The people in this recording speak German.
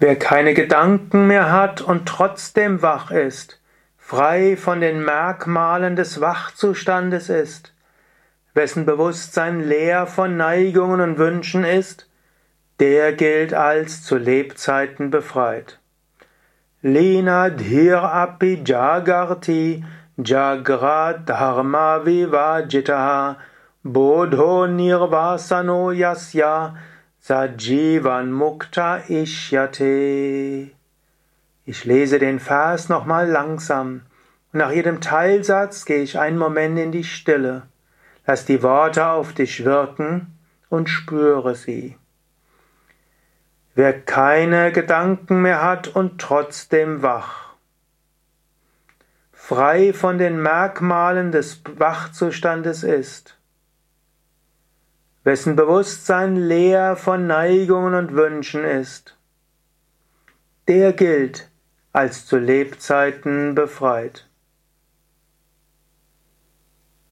Wer keine Gedanken mehr hat und trotzdem wach ist, frei von den Merkmalen des Wachzustandes ist, wessen Bewusstsein leer von Neigungen und Wünschen ist, der gilt als zu Lebzeiten befreit. Lena dhir api jagarti jagra dharma vivajitaha bodho nirvasano yasya Sajivan Mukta Ishyate. Ich lese den Vers nochmal langsam und nach jedem Teilsatz gehe ich einen Moment in die Stille. Lass die Worte auf dich wirken und spüre sie. Wer keine Gedanken mehr hat und trotzdem wach, frei von den Merkmalen des Wachzustandes ist, wessen Bewusstsein leer von Neigungen und Wünschen ist, der gilt als zu Lebzeiten befreit.